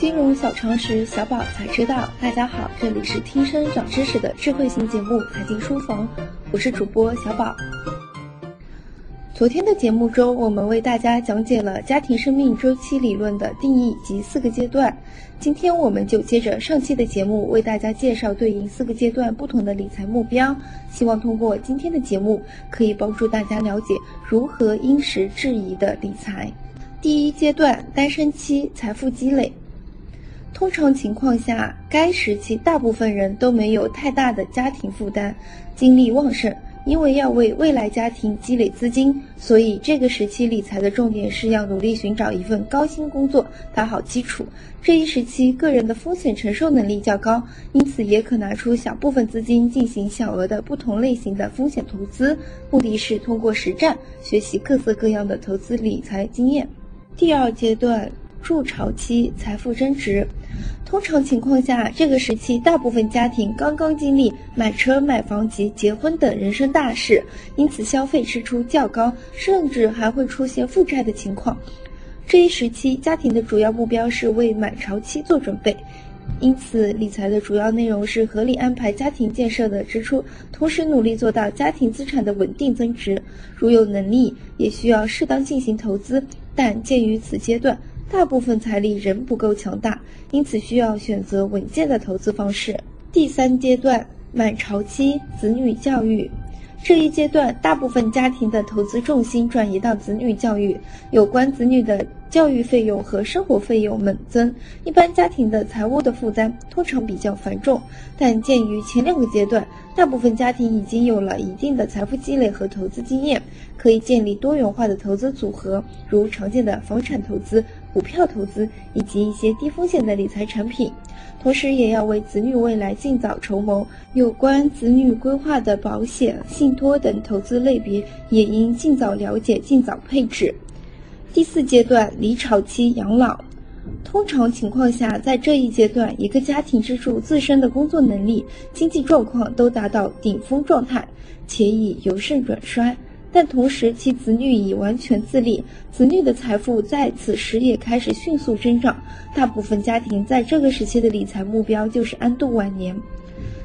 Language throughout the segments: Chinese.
金融小常识，小宝才知道。大家好，这里是听声长知识的智慧型节目《财经书房》，我是主播小宝。昨天的节目中，我们为大家讲解了家庭生命周期理论的定义及四个阶段。今天我们就接着上期的节目，为大家介绍对应四个阶段不同的理财目标。希望通过今天的节目，可以帮助大家了解如何因时制宜的理财。第一阶段，单身期财富积累。通常情况下，该时期大部分人都没有太大的家庭负担，精力旺盛。因为要为未来家庭积累资金，所以这个时期理财的重点是要努力寻找一份高薪工作，打好基础。这一时期个人的风险承受能力较高，因此也可拿出小部分资金进行小额的不同类型的风险投资，目的是通过实战学习各色各样的投资理财经验。第二阶段。筑巢期财富增值，通常情况下，这个时期大部分家庭刚刚经历买车、买房及结婚等人生大事，因此消费支出较高，甚至还会出现负债的情况。这一时期，家庭的主要目标是为满巢期做准备，因此理财的主要内容是合理安排家庭建设的支出，同时努力做到家庭资产的稳定增值。如有能力，也需要适当进行投资，但鉴于此阶段。大部分财力仍不够强大，因此需要选择稳健的投资方式。第三阶段满潮期子女教育，这一阶段大部分家庭的投资重心转移到子女教育，有关子女的教育费用和生活费用猛增，一般家庭的财务的负担通常比较繁重。但鉴于前两个阶段，大部分家庭已经有了一定的财富积累和投资经验，可以建立多元化的投资组合，如常见的房产投资。股票投资以及一些低风险的理财产品，同时也要为子女未来尽早筹谋。有关子女规划的保险、信托等投资类别，也应尽早了解，尽早配置。第四阶段离巢期养老，通常情况下，在这一阶段，一个家庭支柱自身的工作能力、经济状况都达到顶峰状态，且已由盛转衰。但同时，其子女已完全自立，子女的财富在此时也开始迅速增长。大部分家庭在这个时期的理财目标就是安度晚年。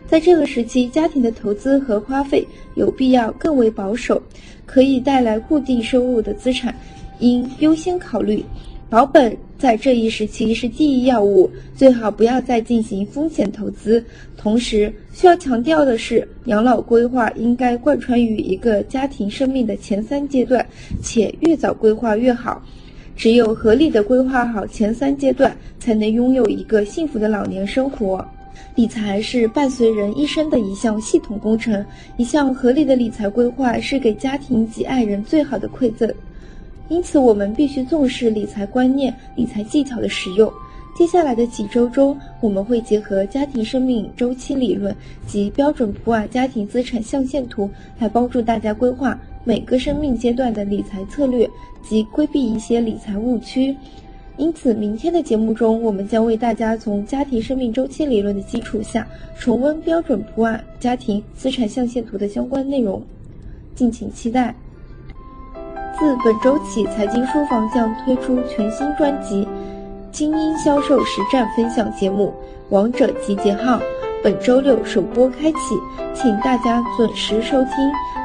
在这个时期，家庭的投资和花费有必要更为保守，可以带来固定收入的资产应优先考虑。保本在这一时期是第一要务，最好不要再进行风险投资。同时，需要强调的是，养老规划应该贯穿于一个家庭生命的前三阶段，且越早规划越好。只有合理的规划好前三阶段，才能拥有一个幸福的老年生活。理财是伴随人一生的一项系统工程，一项合理的理财规划是给家庭及爱人最好的馈赠。因此，我们必须重视理财观念、理财技巧的使用。接下来的几周中，我们会结合家庭生命周期理论及标准普尔家庭资产象限图，来帮助大家规划每个生命阶段的理财策略及规避一些理财误区。因此，明天的节目中，我们将为大家从家庭生命周期理论的基础下，重温标准普尔家庭资产象限图的相关内容。敬请期待。自本周起，财经书房将推出全新专辑《精英销售实战分享节目·王者集结号》，本周六首播开启，请大家准时收听。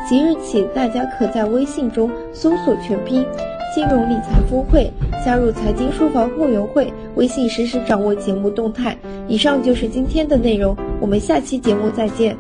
即日起，大家可在微信中搜索全拼“金融理财峰会”，加入财经书房会员会，微信实时掌握节目动态。以上就是今天的内容，我们下期节目再见。